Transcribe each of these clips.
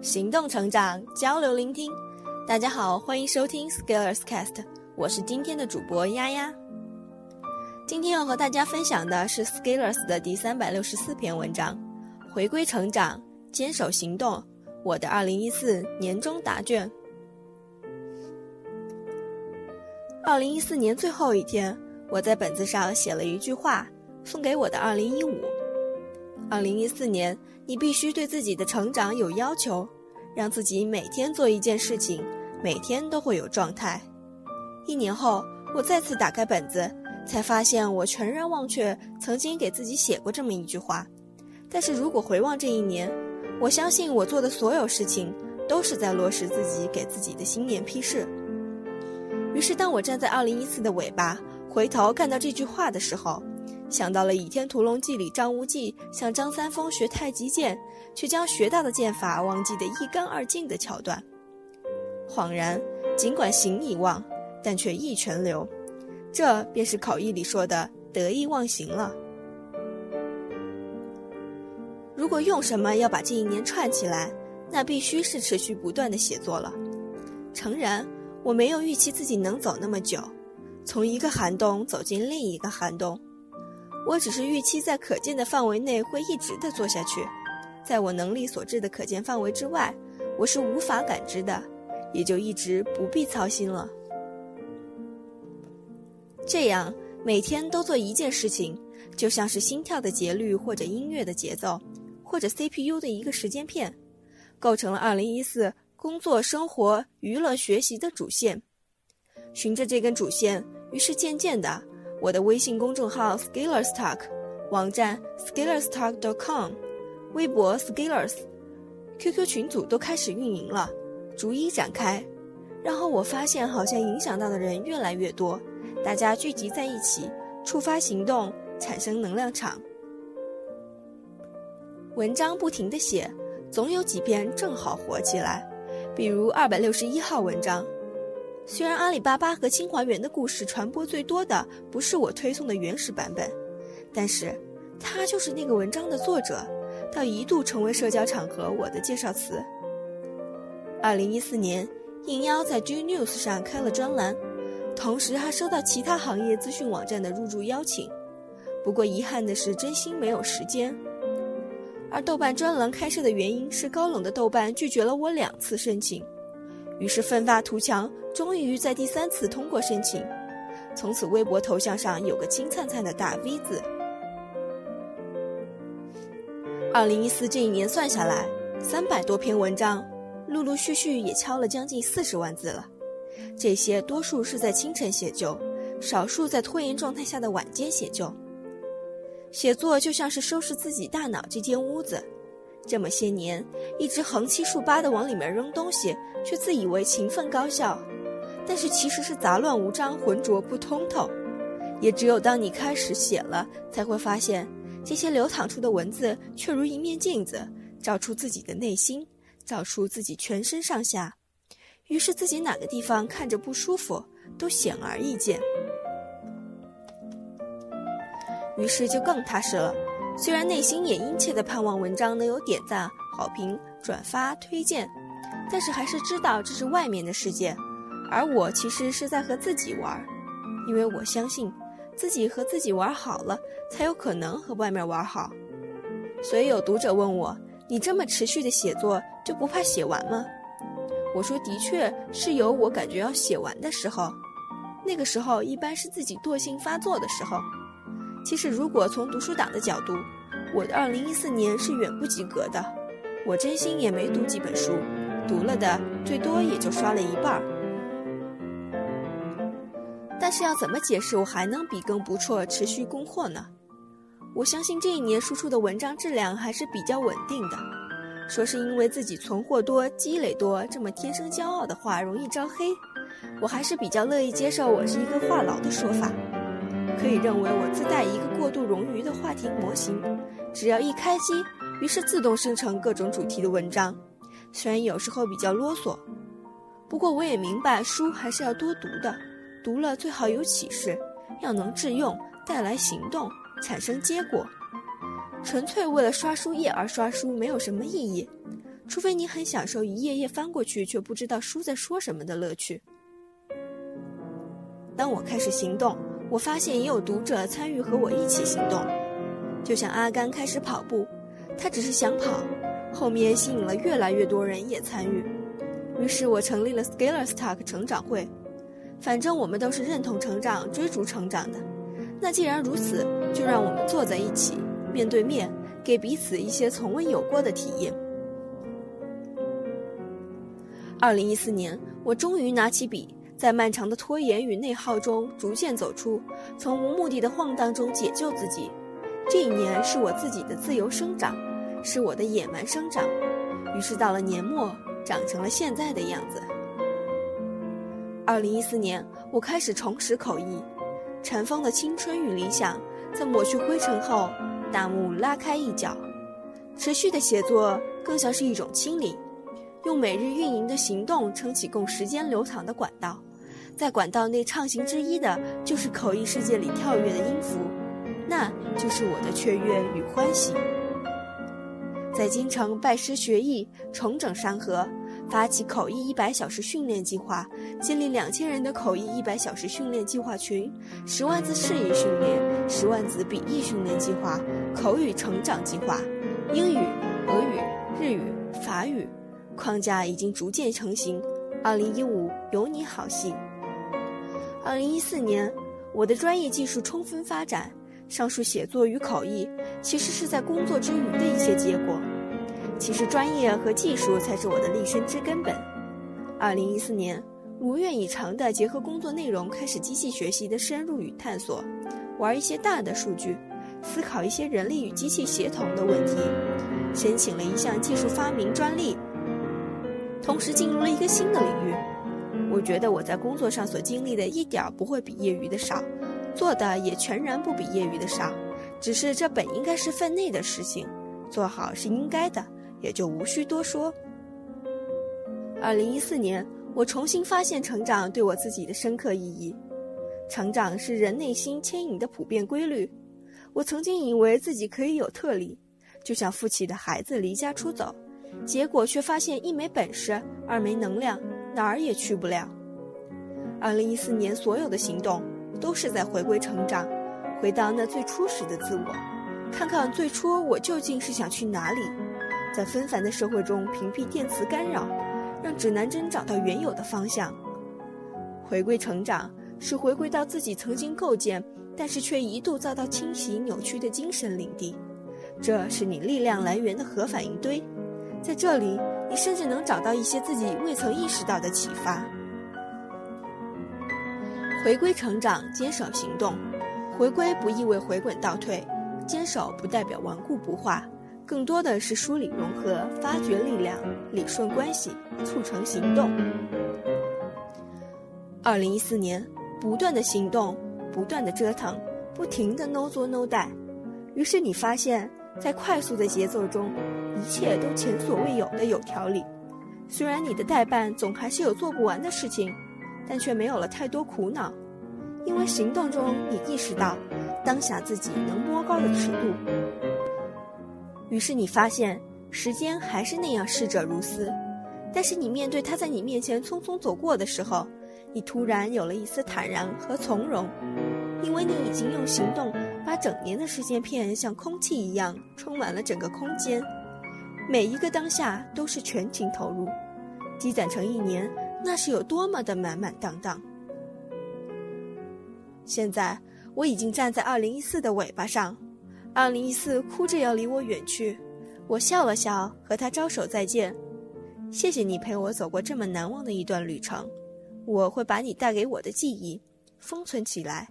行动成长，交流聆听。大家好，欢迎收听 Scalers Cast，我是今天的主播丫丫。今天要和大家分享的是 Scalers 的第三百六十四篇文章：回归成长，坚守行动。我的二零一四年终答卷。二零一四年最后一天，我在本子上写了一句话，送给我的二零一五。二零一四年，你必须对自己的成长有要求。让自己每天做一件事情，每天都会有状态。一年后，我再次打开本子，才发现我全然忘却曾经给自己写过这么一句话。但是如果回望这一年，我相信我做的所有事情都是在落实自己给自己的新年批示。于是，当我站在2014的尾巴，回头看到这句话的时候，想到了《倚天屠龙记》里张无忌向张三丰学太极剑。却将学到的剑法忘记得一干二净的桥段，恍然，尽管行已忘，但却意全留，这便是口译里说的得意忘形了。如果用什么要把这一年串起来，那必须是持续不断的写作了。诚然，我没有预期自己能走那么久，从一个寒冬走进另一个寒冬，我只是预期在可见的范围内会一直的做下去。在我能力所致的可见范围之外，我是无法感知的，也就一直不必操心了。这样每天都做一件事情，就像是心跳的节律，或者音乐的节奏，或者 CPU 的一个时间片，构成了2014工作、生活、娱乐、学习的主线。循着这根主线，于是渐渐的，我的微信公众号 Skillers Talk，网站 Skillers Talk dot com，。微博 Skillers，QQ 群组都开始运营了，逐一展开。然后我发现，好像影响到的人越来越多，大家聚集在一起，触发行动，产生能量场。文章不停的写，总有几篇正好火起来。比如二百六十一号文章，虽然阿里巴巴和清华园的故事传播最多的不是我推送的原始版本，但是他就是那个文章的作者。到一度成为社交场合我的介绍词。二零一四年，应邀在 G News 上开了专栏，同时还收到其他行业资讯网站的入驻邀请。不过遗憾的是，真心没有时间。而豆瓣专栏开设的原因是高冷的豆瓣拒绝了我两次申请，于是奋发图强，终于在第三次通过申请。从此，微博头像上有个金灿灿的大 V 字。二零一四这一年算下来，三百多篇文章，陆陆续续也敲了将近四十万字了。这些多数是在清晨写就，少数在拖延状态下的晚间写就。写作就像是收拾自己大脑这间屋子，这么些年一直横七竖八的往里面扔东西，却自以为勤奋高效，但是其实是杂乱无章、浑浊不通透。也只有当你开始写了，才会发现。这些流淌出的文字，却如一面镜子，照出自己的内心，照出自己全身上下。于是自己哪个地方看着不舒服，都显而易见。于是就更踏实了。虽然内心也殷切地盼望文章能有点赞、好评、转发、推荐，但是还是知道这是外面的世界，而我其实是在和自己玩，因为我相信。自己和自己玩好了，才有可能和外面玩好。所以有读者问我：“你这么持续的写作，就不怕写完吗？”我说：“的确是有我感觉要写完的时候，那个时候一般是自己惰性发作的时候。其实如果从读书党的角度，我的2014年是远不及格的。我真心也没读几本书，读了的最多也就刷了一半儿。”但是要怎么解释我还能笔耕不辍、持续供货呢？我相信这一年输出的文章质量还是比较稳定的。说是因为自己存货多、积累多，这么天生骄傲的话容易招黑，我还是比较乐意接受我是一个话痨的说法。可以认为我自带一个过度冗余的话题模型，只要一开机，于是自动生成各种主题的文章。虽然有时候比较啰嗦。不过我也明白，书还是要多读的，读了最好有启示，要能致用，带来行动，产生结果。纯粹为了刷书页而刷书，没有什么意义。除非你很享受一页页翻过去却不知道书在说什么的乐趣。当我开始行动，我发现也有读者参与和我一起行动。就像阿甘开始跑步，他只是想跑，后面吸引了越来越多人也参与。于是我成立了 Scalers Talk 成长会。反正我们都是认同成长、追逐成长的。那既然如此，就让我们坐在一起，面对面，给彼此一些从未有过的体验。二零一四年，我终于拿起笔，在漫长的拖延与内耗中逐渐走出，从无目的的晃荡中解救自己。这一年是我自己的自由生长，是我的野蛮生长。于是到了年末，长成了现在的样子。二零一四年，我开始重拾口译，尘封的青春与理想，在抹去灰尘后，大幕拉开一角。持续的写作更像是一种清理。用每日运营的行动撑起供时间流淌的管道，在管道内畅行之一的就是口译世界里跳跃的音符，那就是我的雀跃与欢喜。在京城拜师学艺，重整山河，发起口译一百小时训练计划，建立两千人的口译一百小时训练计划群，十万字释义训练，十万字笔译训练计划，口语成长计划，英语、俄语、日语、法语。框架已经逐渐成型。二零一五有你好戏。二零一四年，我的专业技术充分发展。上述写作与口译，其实是在工作之余的一些结果。其实专业和技术才是我的立身之根本。二零一四年，如愿以偿的结合工作内容，开始机器学习的深入与探索，玩一些大的数据，思考一些人力与机器协同的问题，申请了一项技术发明专利。同时进入了一个新的领域，我觉得我在工作上所经历的一点不会比业余的少，做的也全然不比业余的少，只是这本应该是分内的事情，做好是应该的，也就无需多说。二零一四年，我重新发现成长对我自己的深刻意义，成长是人内心牵引的普遍规律。我曾经以为自己可以有特例，就像富起的孩子离家出走。结果却发现，一没本事，二没能量，哪儿也去不了。二零一四年所有的行动，都是在回归成长，回到那最初始的自我，看看最初我究竟是想去哪里，在纷繁的社会中屏蔽电磁干扰，让指南针找到原有的方向。回归成长，是回归到自己曾经构建，但是却一度遭到侵袭扭曲的精神领地，这是你力量来源的核反应堆。在这里，你甚至能找到一些自己未曾意识到的启发。回归成长，坚守行动。回归不意味回滚倒退，坚守不代表顽固不化，更多的是梳理融合、发掘力量、理顺关系、促成行动。二零一四年，不断的行动，不断的折腾，不停的 no 做 no 带，于是你发现，在快速的节奏中。一切都前所未有的有条理，虽然你的代办总还是有做不完的事情，但却没有了太多苦恼，因为行动中你意识到当下自己能摸高的尺度。于是你发现时间还是那样逝者如斯，但是你面对他在你面前匆匆走过的时候，你突然有了一丝坦然和从容，因为你已经用行动把整年的时间片像空气一样充满了整个空间。每一个当下都是全情投入，积攒成一年，那是有多么的满满当当。现在我已经站在二零一四的尾巴上，二零一四哭着要离我远去，我笑了笑，和他招手再见。谢谢你陪我走过这么难忘的一段旅程，我会把你带给我的记忆封存起来，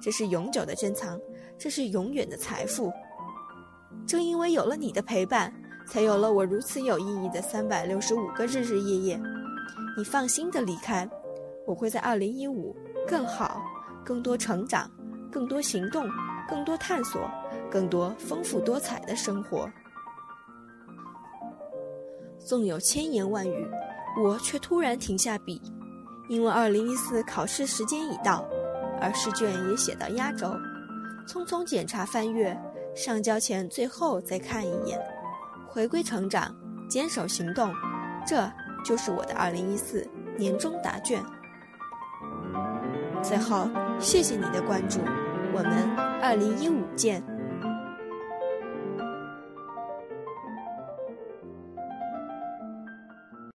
这是永久的珍藏，这是永远的财富。正因为有了你的陪伴。才有了我如此有意义的三百六十五个日日夜夜。你放心的离开，我会在二零一五更好、更多成长、更多行动、更多探索、更多丰富多彩的生活。纵有千言万语，我却突然停下笔，因为二零一四考试时间已到，而试卷也写到压轴，匆匆检查翻阅，上交前最后再看一眼，回归成长，坚守行动，这就是我的二零一四年终答卷。最后，谢谢你的关注，我们二零一五见。